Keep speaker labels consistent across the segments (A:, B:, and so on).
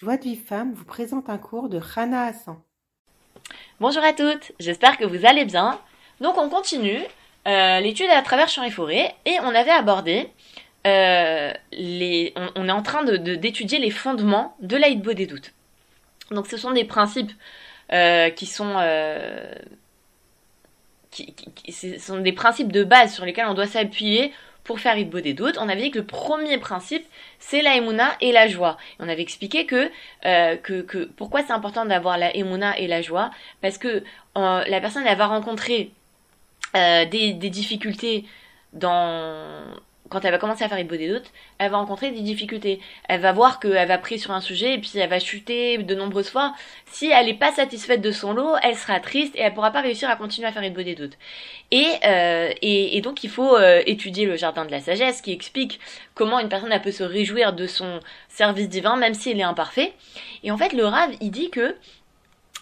A: Joie de vie femme vous présente un cours de Rana Hassan.
B: Bonjour à toutes, j'espère que vous allez bien. Donc on continue euh, l'étude à travers champs et forêts et on avait abordé euh, les, on, est en train d'étudier les fondements de l'aïdbo des doutes. Donc ce sont des principes euh, qui, ce sont des principes de base sur lesquels on doit s'appuyer pour faire Idbo des doutes, on avait dit que le premier principe, c'est la emuna et la joie. On avait expliqué que, euh, pourquoi c'est important d'avoir la emuna et la joie, parce que euh, la personne, elle va rencontrer euh, des difficultés dans quand elle va commencer à faire une des doutes, elle va rencontrer des difficultés. Elle va voir qu'elle va prier sur un sujet et puis elle va chuter de nombreuses fois. Si elle n'est pas satisfaite de son lot, elle sera triste et elle pourra pas réussir à continuer à faire une des doutes. Et, et, donc il faut euh, étudier le jardin de la sagesse qui explique comment une personne elle peut se réjouir de son service divin même s'il est imparfait. Et en fait le Rav il dit que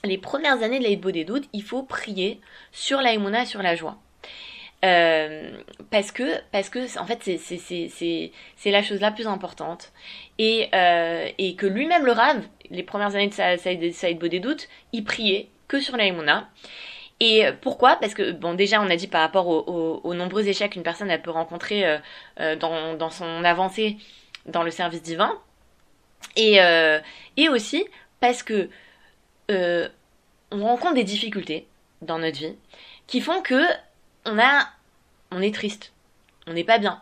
B: les premières années de l'Aïdbo des il faut prier sur la et sur la joie. Euh, parce que parce que en fait c'est la chose la plus importante. Et euh, et que lui-même le rave les premières années de sa Saïd des doutes il priait que sur la et pourquoi? Parce que bon déjà on a dit par rapport aux, nombreux échecs qu'une personne elle peut rencontrer euh, euh, dans, dans son avancée dans le service divin. Et et aussi parce que on rencontre des difficultés dans notre vie qui font que on a, on est triste, on n'est pas bien.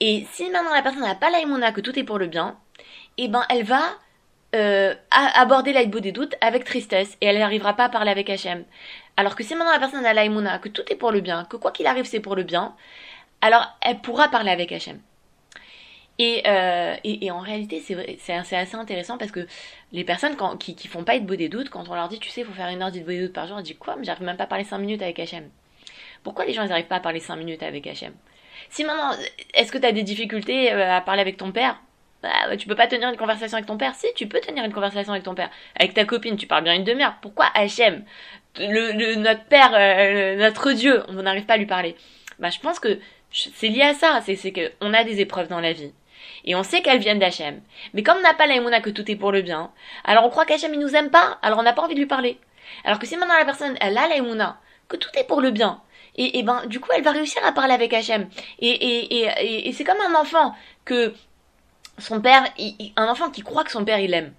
B: Et si maintenant la personne n'a pas l'aïmouna, que tout est pour le bien, eh ben elle va euh, aborder l'aïbo des doutes avec tristesse et elle n'arrivera pas à parler avec Hachem. Alors que si maintenant la personne a l'aïmouna, que tout est pour le bien, que quoi qu'il arrive c'est pour le bien, alors elle pourra parler avec Hachem. Et, euh, et, en réalité, c'est assez intéressant parce que les personnes qui, font pas de des doutes, quand on leur dit, tu sais, il faut faire une heure de des doutes par jour, elles disent quoi? Mais j'arrive même pas à parler 5 minutes avec Hachem. Pourquoi les gens n'arrivent pas à parler 5 minutes avec Hachem Si maintenant, est-ce que tu as des difficultés euh, à parler avec ton père? Bah, tu peux pas tenir une conversation avec ton père? Si, tu peux tenir une conversation avec ton père. Avec ta copine, tu parles bien une demi-heure. Pourquoi le, Notre père, euh, notre Dieu, on n'arrive pas à lui parler. Bah, je pense que c'est lié à ça. C'est, qu'on a des épreuves dans la vie. Et on sait qu'elles viennent d'Hachem. Mais comme on n'a pas l'aïmouna que tout est pour le bien, alors on croit qu'Hachem il nous aime pas, alors on n'a pas envie de lui parler. Alors que si maintenant la personne, elle a l'aïmouna, que tout est pour le bien, et, ben du coup elle va réussir à parler avec Hachem. Et, et, et, c'est comme un enfant que son père, un enfant qui croit que son père il aime.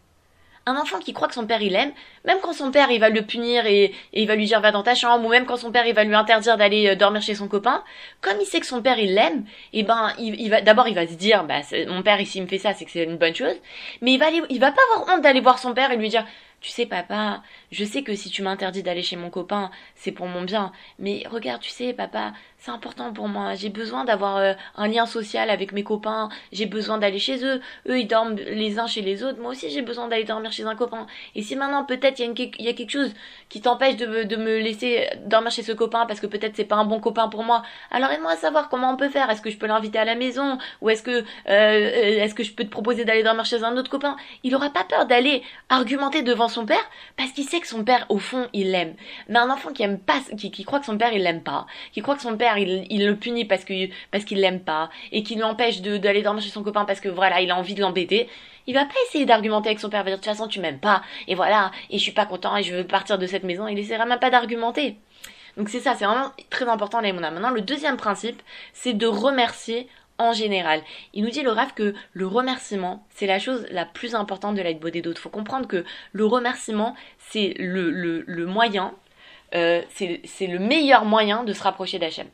B: Un enfant qui croit que son père il aime, même quand son père il va le punir et, il va lui dire va dans ta chambre, ou même quand son père il va lui interdire d'aller euh, dormir chez son copain, comme il sait que son père il l'aime, et eh ben il, va d'abord il va se dire bah mon père ici me fait ça, c'est que c'est une bonne chose, mais il va il va pas avoir honte d'aller voir son père et lui dire tu sais papa, je sais que si tu m'interdis d'aller chez mon copain, c'est pour mon bien, mais regarde, tu sais papa, c'est important pour moi, j'ai besoin d'avoir euh, un lien social avec mes copains, j'ai besoin d'aller chez eux, eux ils dorment les uns chez les autres, moi aussi j'ai besoin d'aller dormir chez un copain. Et si maintenant peut-être il y, a quelque chose qui t'empêche de, me laisser dormir chez ce copain parce que peut-être c'est pas un bon copain pour moi, alors aide-moi à savoir comment on peut faire, est-ce que je peux l'inviter à la maison, ou est-ce que, euh, est-ce que je peux te proposer d'aller dormir chez un autre copain? Il aura pas peur d'aller argumenter devant son père parce qu'il sait que son père au fond il l'aime. Mais un enfant qui aime pas, qui, croit que son père il l'aime pas, qui croit que son père il, le punit parce parce qu'il l'aime pas et qui l'empêche d'aller dormir chez son copain parce que voilà il a envie de l'embêter, il va pas essayer d'argumenter avec son père, il va dire de toute façon tu m'aimes pas et voilà et je suis pas content et je veux partir de cette maison. Il essaiera même pas d'argumenter. Donc c'est ça, c'est vraiment très important les Maintenant le deuxième principe, c'est de remercier en général. Il nous dit le rêve que le remerciement, c'est la chose la plus importante de l'aide des d'autres. Il faut comprendre que le remerciement, c'est le, le, le, moyen, euh, c'est le meilleur moyen de se rapprocher d'Hachem.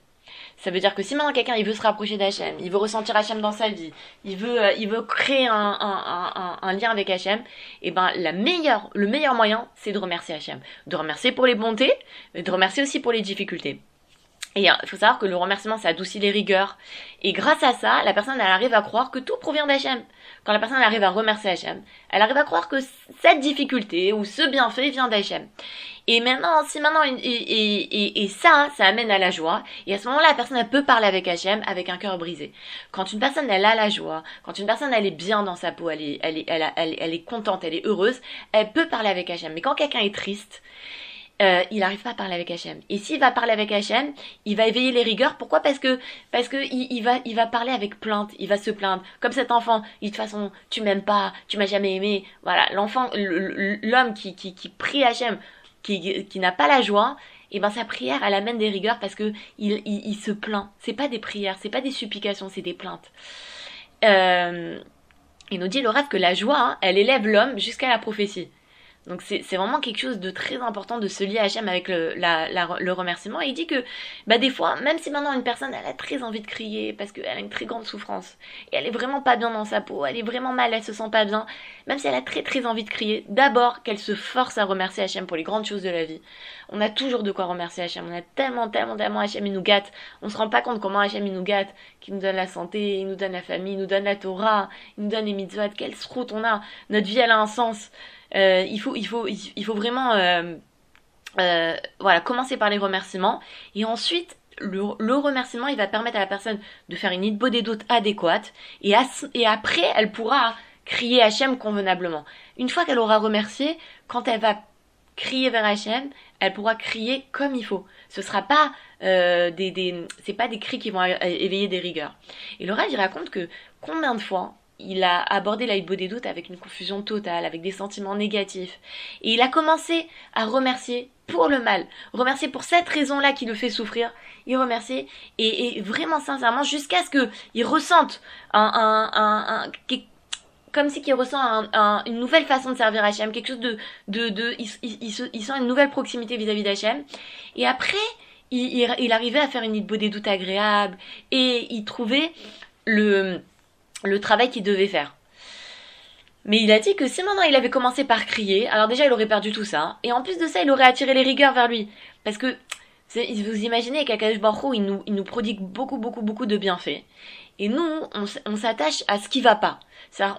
B: Ça veut dire que si maintenant quelqu'un il veut se rapprocher d'Hachem, il veut ressentir Hachem dans sa vie, il veut, euh, il veut créer un, un, un, un, lien avec Hachem, et eh ben la meilleure, le meilleur moyen, c'est de remercier Hachem. De remercier pour les bontés, mais de remercier aussi pour les difficultés. Et il faut savoir que le remerciement, ça adoucit les rigueurs. Et grâce à ça, la personne, elle arrive à croire que tout provient d'Hachem. Quand la personne arrive à remercier Hachem, elle arrive à croire que cette difficulté ou ce bienfait vient d'Hachem. Et maintenant, si maintenant, et, ça, ça amène à la joie. Et à ce moment-là, la personne, elle peut parler avec Hachem avec un cœur brisé. Quand une personne, elle a la joie, quand une personne, elle est bien dans sa peau, elle est, elle est, elle, elle, elle est contente, elle est heureuse, elle peut parler avec Hachem. Mais quand quelqu'un est triste, euh, il n'arrive pas à parler avec Hachem. Et s'il va parler avec Hachem, il va éveiller les rigueurs. Pourquoi? Parce que parce que il, va il va parler avec plainte. Il va se plaindre. Comme cet enfant, il de toute façon, tu m'aimes pas, tu m'as jamais aimé. Voilà, l'enfant, l'homme qui, qui qui prie Hachem, qui qui n'a pas la joie. Et ben sa prière, elle amène des rigueurs parce que il, il, se plaint. C'est pas des prières, c'est pas des supplications, c'est des plaintes. Euh, il nous dit le rêve que la joie, hein, elle élève l'homme jusqu'à la prophétie. Donc c'est vraiment quelque chose de très important de se lier à Hachem avec le, le remerciement. Et il dit que bah, des fois, même si maintenant une personne elle a très envie de crier parce qu'elle a une très grande souffrance et elle est vraiment pas bien dans sa peau, elle est vraiment mal, elle se sent pas bien, même si elle a très très envie de crier, d'abord qu'elle se force à remercier Hachem pour les grandes choses de la vie. On a toujours de quoi remercier Hachem. On a tellement, tellement, tellement Hachem il nous gâte. On se rend pas compte comment Hachem il nous gâte, qu'il nous donne la santé, il nous donne la famille, il nous donne la Torah, il nous donne les mitzvot, quelle route on a. Notre vie elle a un sens. Euh, il, faut, il, faut, il faut vraiment euh, euh, voilà, commencer par les remerciements et ensuite le, remerciement il va permettre à la personne de faire une idbo des doutes adéquate et, et après elle pourra crier Hachem convenablement. Une fois qu'elle aura remercié, quand elle va crier vers Hachem, elle pourra crier comme il faut. Ce sera pas des, des pas des cris qui vont éveiller des rigueurs. Et le il raconte que combien de fois il a abordé la des doutes avec une confusion totale, avec des sentiments négatifs. Et il a commencé à remercier pour le mal, remercier pour cette raison-là qui le fait souffrir, il remercie et, vraiment sincèrement jusqu'à ce qu'il ressente un, un, un, comme si qu'il ressent une nouvelle façon de servir Hachem, quelque chose de, de, de il, sent une nouvelle proximité vis-à-vis d'Hachem. Et après, il, arrivait à faire une des doutes agréable et il trouvait le le travail qu'il devait faire. Mais il a dit que si maintenant il avait commencé par crier, alors déjà il aurait perdu tout ça, et en plus de ça il aurait attiré les rigueurs vers lui. Parce que vous imaginez qu'Akadosh Baruch il nous, il nous prodigue beaucoup beaucoup beaucoup de bienfaits. Et nous, on, s'attache à ce qui va pas.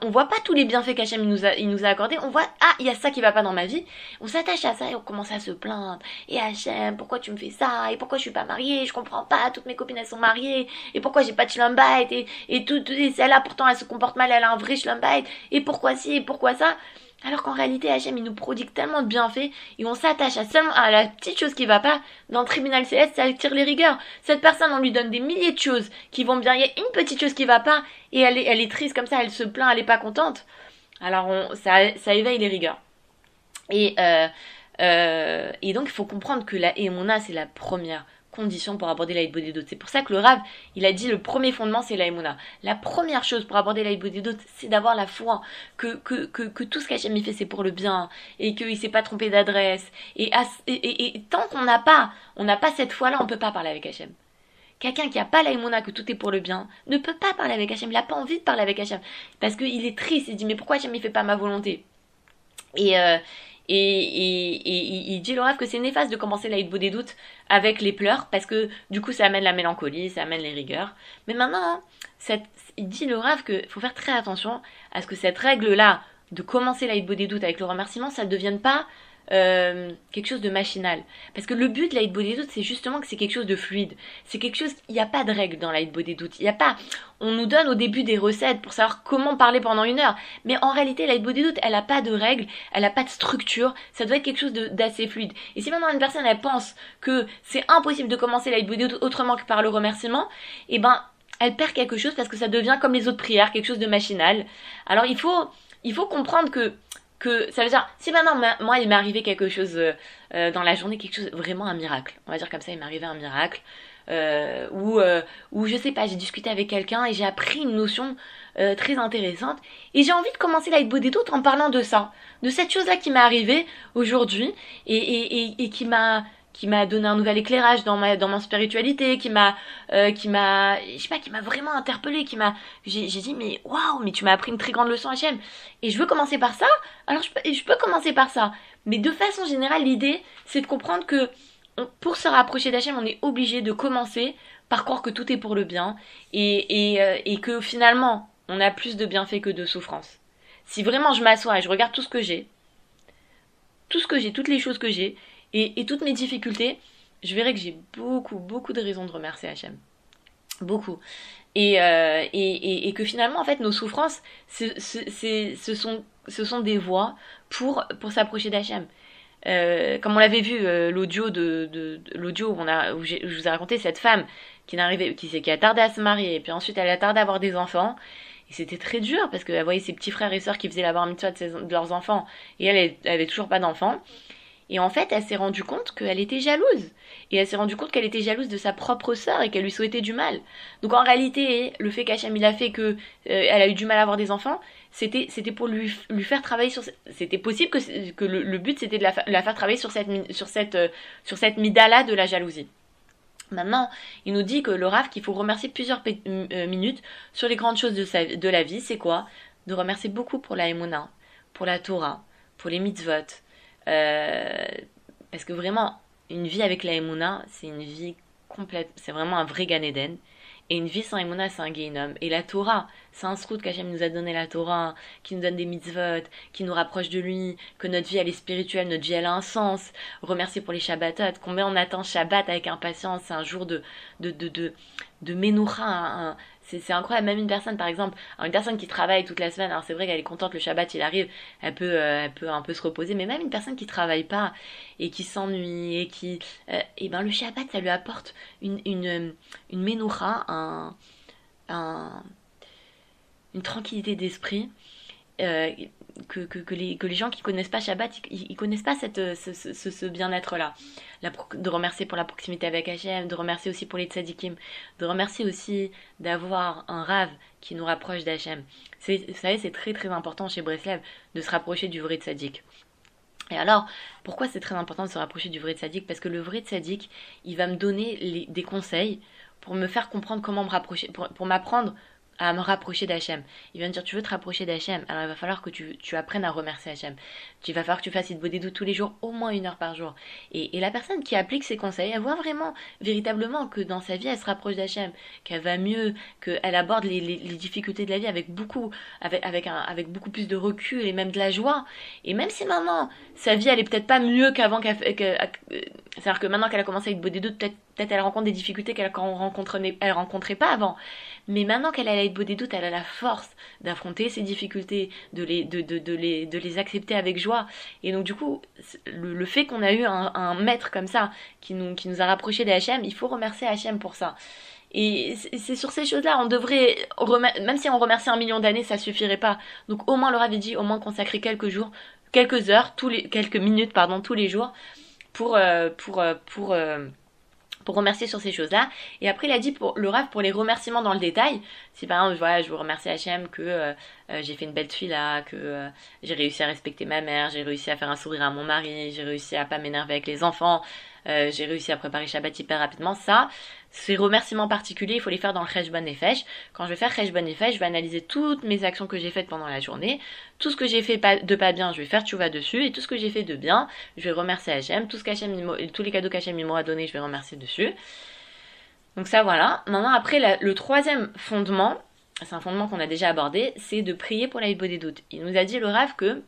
B: On voit pas tous les bienfaits qu'Hachem nous a, il nous a accordés. On voit, ah, il y a ça qui va pas dans ma vie. On s'attache à ça et on commence à se plaindre. Et Hachem, pourquoi tu me fais ça? Et pourquoi je suis pas mariée? Je comprends pas. Toutes mes copines, elles sont mariées. Et pourquoi j'ai pas de schlumbite? Et, et tout, et celle-là, pourtant, elle se comporte mal, elle a un vrai schlumbite. Et pourquoi ci? Et pourquoi ça? Alors qu'en réalité, Hachem, il nous prodigue tellement de bienfaits et on s'attache à seulement à la petite chose qui va pas. Dans le tribunal CS, ça attire les rigueurs. Cette personne, on lui donne des milliers de choses qui vont bien. Il y a une petite chose qui va pas et elle est, triste comme ça, elle se plaint, elle est pas contente. Alors on, ça, éveille les rigueurs. Et, euh, euh, et donc, il faut comprendre que la Emona, c'est la première conditions pour aborder la des doutes. C'est pour ça que le Rav, il a dit le premier fondement, c'est la La première chose pour aborder la des doutes, c'est d'avoir la foi que, que, que, que tout ce qu'Hachem fait, c'est pour le bien et qu'il s'est pas trompé d'adresse. Et, tant qu'on n'a pas, on n'a pas cette foi-là, on peut pas parler avec Hachem. Quelqu'un qui a pas la que tout est pour le bien, ne peut pas parler avec Hachem. Il n'a pas envie de parler avec Hachem. Parce qu'il est triste. Il dit, mais pourquoi Hachem ne fait pas ma volonté? Et, euh, et, et, et, il dit le rêve que c'est néfaste de commencer la beau des doutes avec les pleurs parce que du coup ça amène la mélancolie, ça amène les rigueurs. Mais maintenant, cette, il dit le rêve qu'il faut faire très attention à ce que cette règle-là de commencer la beau des doutes avec le remerciement, ça ne devienne pas euh, quelque chose de machinal. Parce que le but de la body doute, c'est justement que c'est quelque chose de fluide. C'est quelque chose, il n'y a pas de règle dans la body doute. Il n'y a pas, on nous donne au début des recettes pour savoir comment parler pendant une heure. Mais en réalité, la body doute, elle n'a pas de règle, elle n'a pas de structure. Ça doit être quelque chose d'assez fluide. Et si maintenant une personne, elle pense que c'est impossible de commencer la body doute autrement que par le remerciement, eh ben, elle perd quelque chose parce que ça devient comme les autres prières, quelque chose de machinal. Alors il faut, il faut comprendre que que ça veut dire si maintenant moi il m'est arrivé quelque chose euh, euh, dans la journée quelque chose vraiment un miracle. On va dire comme ça il m'est arrivé un miracle euh, ou euh, ou je sais pas j'ai discuté avec quelqu'un et j'ai appris une notion très intéressante et j'ai envie de commencer la des doutes en parlant de ça de cette chose là qui m'est arrivée aujourd'hui et, et, et qui m'a qui m'a donné un nouvel éclairage dans ma dans spiritualité, qui m'a euh, qui m'a je sais pas qui m'a vraiment interpellé, qui m'a j'ai dit mais waouh, mais tu m'as appris une très grande leçon HM et je veux commencer par ça. Alors je peux je peux commencer par ça. Mais de façon générale, l'idée c'est de comprendre que pour se rapprocher d'Hachem, on est obligé de commencer par croire que tout est pour le bien et et, euh, et que finalement, on a plus de bienfaits que de souffrances. Si vraiment je m'assois et je regarde tout ce que j'ai, tout ce que j'ai, toutes les choses que j'ai, et, toutes mes difficultés, je verrai que j'ai beaucoup, beaucoup de raisons de remercier Hachem. Beaucoup. Et, euh, et, et, que finalement, en fait, nos souffrances, ce sont, ce sont des voies pour, pour s'approcher d'Hachem. euh, comme on l'avait vu euh, l'audio de, de, l'audio où on a où, je vous ai raconté cette femme qui n'arrivait qui, qui a tardé à se marier et puis ensuite elle a tardé à avoir des enfants et c'était très dur parce qu'elle voyait ses petits frères et sœurs qui faisaient la bar mitzvah de, de leurs enfants et elle, elle avait toujours pas d'enfants et en fait, elle s'est rendue compte qu'elle était jalouse. Et elle s'est rendue compte qu'elle était jalouse de sa propre sœur et qu'elle lui souhaitait du mal. Donc en réalité, le fait qu'Hachem il a fait que euh, elle a eu du mal à avoir des enfants, c'était c'était pour lui, lui faire travailler sur c'était possible que, que le, but c'était de la, la, faire travailler sur cette sur cette euh, sur cette midala de la jalousie. Maintenant, il nous dit que le Rav qu'il faut remercier plusieurs euh, minutes sur les grandes choses de, sa, de la vie, c'est quoi? De remercier beaucoup pour la Emouna, pour la Torah, pour les mitzvot, euh, parce que vraiment, une vie avec la Emouna, c'est une vie complète, c'est vraiment un vrai Gan Eden. Et une vie sans Emouna, c'est un Gainom. Et la Torah, c'est un srout qu'Hachem nous a donné la Torah, qui nous donne des mitzvot, qui nous rapproche de lui, que notre vie elle est spirituelle, notre vie elle a un sens. Remercier pour les Shabbatot. Combien on attend Shabbat avec impatience, c'est un jour de, de, de, de, de un, c'est incroyable. Même une personne, par exemple, une personne qui travaille toute la semaine, alors c'est vrai qu'elle est contente, le Shabbat il arrive, elle peut, euh, elle peut un peu se reposer, mais même une personne qui travaille pas et qui s'ennuie et qui, et euh, eh ben le Shabbat ça lui apporte une une une un, un une tranquillité d'esprit. Euh, que, les, que les gens qui connaissent pas Shabbat, ils, connaissent pas cette, ce, ce, bien-être-là. De remercier pour la proximité avec Hachem, de remercier aussi pour les tzadikim, de remercier aussi d'avoir un rave qui nous rapproche d'Hachem. Vous savez, c'est très très important chez Breslev de se rapprocher du vrai tzadik. Et alors, pourquoi c'est très important de se rapprocher du vrai tzadik? Parce que le vrai tzadik, il va me donner des conseils pour me faire comprendre comment me rapprocher, pour, pour m'apprendre à me rapprocher d'Hachem. Il vient me dire tu veux te rapprocher d'Hachem, alors il va falloir que tu, tu apprennes à remercier Hachem. Tu vas falloir que tu fasses une doutes tous les jours, au moins une heure par jour. Et, et la personne qui applique ces conseils, elle voit vraiment, véritablement, que dans sa vie, elle se rapproche d'Hachem, qu'elle va mieux, qu'elle aborde les, les, les, difficultés de la vie avec beaucoup, avec, avec, un, avec beaucoup plus de recul et même de la joie. Et même si maintenant, sa vie, elle est peut-être pas mieux qu'avant qu'elle... C'est-à-dire que maintenant qu'elle a commencé avec doutes, peut-être peut-être elle rencontre des difficultés qu'elle rencontrait, elle rencontrait pas avant. Mais maintenant qu'elle a l'aide des doutes, elle a la force d'affronter ces difficultés, de les, de, de, les, de les accepter avec joie. Et donc du coup, le, fait qu'on a eu un, maître comme ça, qui nous, qui nous a rapprochés des HM, il faut remercier HM pour ça. Et c'est sur ces choses-là, on devrait, même si on remercie un million d'années, ça suffirait pas. Donc au moins, le avait dit, au moins consacrer quelques jours, quelques heures, tous les, quelques minutes, pardon, tous les jours, pour, euh, pour, euh, pour, euh, pour remercier sur ces choses-là. Et après, il a dit pour le rêve pour les remerciements dans le détail. Si par exemple, voilà, je vous remercie HM que j'ai fait une belle là, que j'ai réussi à respecter ma mère, j'ai réussi à faire un sourire à mon mari, j'ai réussi à pas m'énerver avec les enfants, j'ai réussi à préparer Shabbat hyper rapidement. Ça, ces remerciements particuliers, il faut les faire dans le Chesh Bon Nefesh. Quand je vais faire Chesh Bon Nefesh, je vais analyser toutes mes actions que j'ai faites pendant la journée. Tout ce que j'ai fait de pas bien, je vais faire vas dessus. Et tout ce que j'ai fait de bien, je vais remercier Hachem. Tout ce qu'Hachem, tous les cadeaux qu'Hachem m'aura donné, je vais remercier dessus. Donc ça, voilà. Maintenant, après, le troisième fondement, c'est un fondement qu'on a déjà abordé, c'est de prier pour la des doutes. Il nous a dit, le Rav, que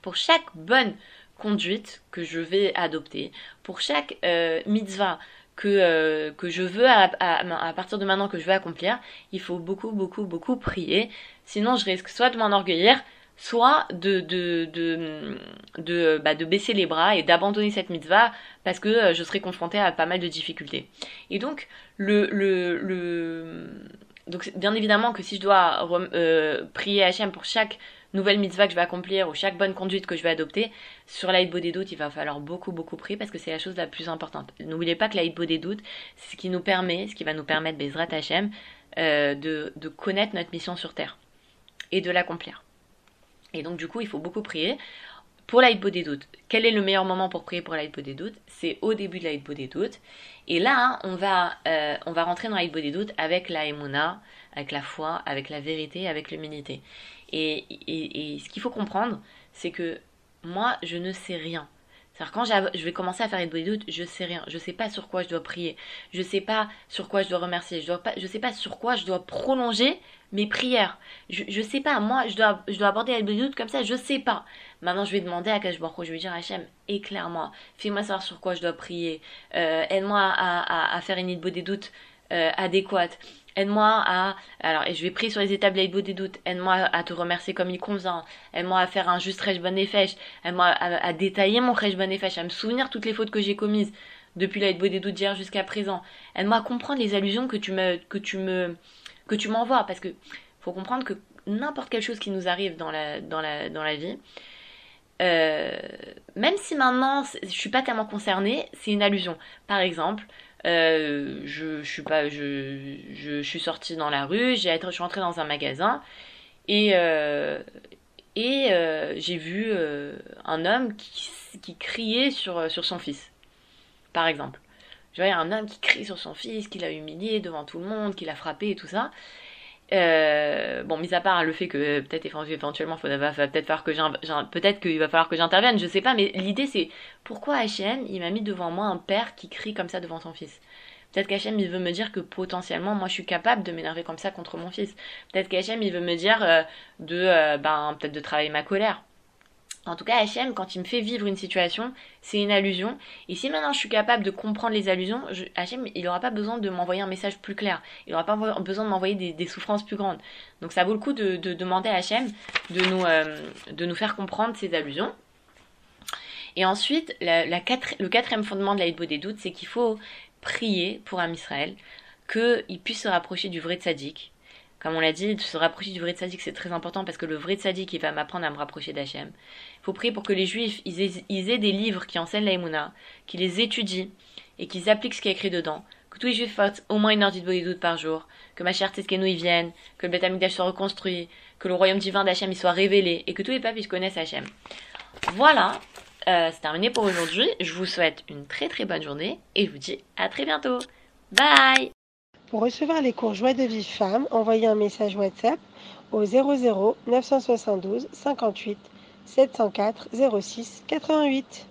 B: pour chaque bonne conduite que je vais adopter, pour chaque euh, mitzvah que, euh, que je veux à, à, partir de maintenant que je veux accomplir, il faut beaucoup, beaucoup, beaucoup prier. Sinon, je risque soit de m'enorgueillir, soit de, de, de, de, bah, de baisser les bras et d'abandonner cette mitzvah parce que euh, je serai confrontée à pas mal de difficultés. Et donc, le, le, le... Donc, bien évidemment que si je dois prier Hachem pour chaque nouvelle mitzvah que je vais accomplir ou chaque bonne conduite que je vais adopter, sur l'aide des doutes, il va falloir beaucoup, beaucoup prier parce que c'est la chose la plus importante. N'oubliez pas que l'aide des doutes, c'est ce qui nous permet, ce qui va nous permettre, Bezrat Hashem, euh, de, de connaître notre mission sur Terre et de l'accomplir. Et donc, du coup, il faut beaucoup prier. Pour l'aïdbo des doutes, quel est le meilleur moment pour prier pour l'aïdbo des doutes? C'est au début de l'aïdbo des doutes. Et là, on, va, euh, on va rentrer dans l'aïdbo des doutes avec la avec la foi, avec la vérité, avec l'humilité. Et, ce qu'il faut comprendre, c'est que moi, je ne sais rien. C'est-à-dire quand je vais commencer à faire des doutes, je sais rien. Je sais pas sur quoi je dois prier. Je sais pas sur quoi je dois remercier. Je je sais pas sur quoi je dois prolonger mes prières. Je, je sais pas. Moi, je dois, je dois aborder les doutes comme ça. Je sais pas. Maintenant, je vais demander à Kash Je vais dire Hachem, éclaire-moi. Fais-moi savoir sur quoi je dois prier. Euh, aide-moi à, à, à, faire une idée des doutes euh, adéquate. Aide-moi à, alors, et je vais prier sur les étapes de des doutes, aide-moi à te remercier comme il convient, aide-moi à faire un juste Resh Bon aide-moi à, détailler mon Resh Bon à me souvenir toutes les fautes que j'ai commises depuis la des doutes d'hier jusqu'à présent, aide-moi à comprendre les allusions que tu me, que tu me, que tu m'envoies, parce que faut comprendre que n'importe quelle chose qui nous arrive dans la, dans la, dans la vie, euh, même si maintenant je suis pas tellement concernée, c'est une allusion. Par exemple, euh, je, suis pas, sortie dans la rue, j'ai je suis rentrée dans un magasin et euh, et j'ai vu un homme qui, criait sur sur son fils, par exemple. Je voyais un homme qui crie sur son fils, qui l'a humilié devant tout le monde, qui l'a frappé et tout ça. Euh, bon, mis à part le fait que peut-être éventuellement, il va, peut-être falloir que peut-être qu'il va falloir que j'intervienne, je sais pas, mais l'idée c'est pourquoi H&M il m'a mis devant moi un père qui crie comme ça devant son fils? Peut-être qu'H&M il veut me dire que potentiellement moi je suis capable de m'énerver comme ça contre mon fils. Peut-être qu'H&M il veut me dire euh, de euh, ben peut-être de travailler ma colère. En tout cas, H&M, quand il me fait vivre une situation, c'est une allusion. Et si maintenant je suis capable de comprendre les allusions, H&M, il n'aura pas besoin de m'envoyer un message plus clair. Il n'aura pas besoin de m'envoyer des, souffrances plus grandes. Donc ça vaut le coup de, demander à H&M de nous, faire comprendre ces allusions. Et ensuite, le quatrième fondement de la des doutes, c'est qu'il faut prier pour un Israël, qu'il puisse se rapprocher du vrai tzaddik, comme on l'a dit, de se rapprocher du vrai tzaddik, c'est très important parce que le vrai tzaddik, il va m'apprendre à me rapprocher d'Hachem. Il faut prier pour que les juifs, ils aient, des livres qui enseignent l'aïmouna, qu'ils les étudient et qu'ils appliquent ce qui est écrit dedans. Que tous les juifs fassent au moins une heure doute par jour. Que ma chère Teskenu y vienne. Que le Beth soit reconstruit. Que le royaume divin d'Hachem y soit révélé. Et que tous les peuples ils connaissent Hachem. Voilà. Euh, c'est terminé pour aujourd'hui. Je vous souhaite une très très bonne journée. Et je vous dis à très bientôt. Bye
A: pour recevoir les cours Joie de vie femme, envoyez un message WhatsApp au 00 972 58 704 06 88.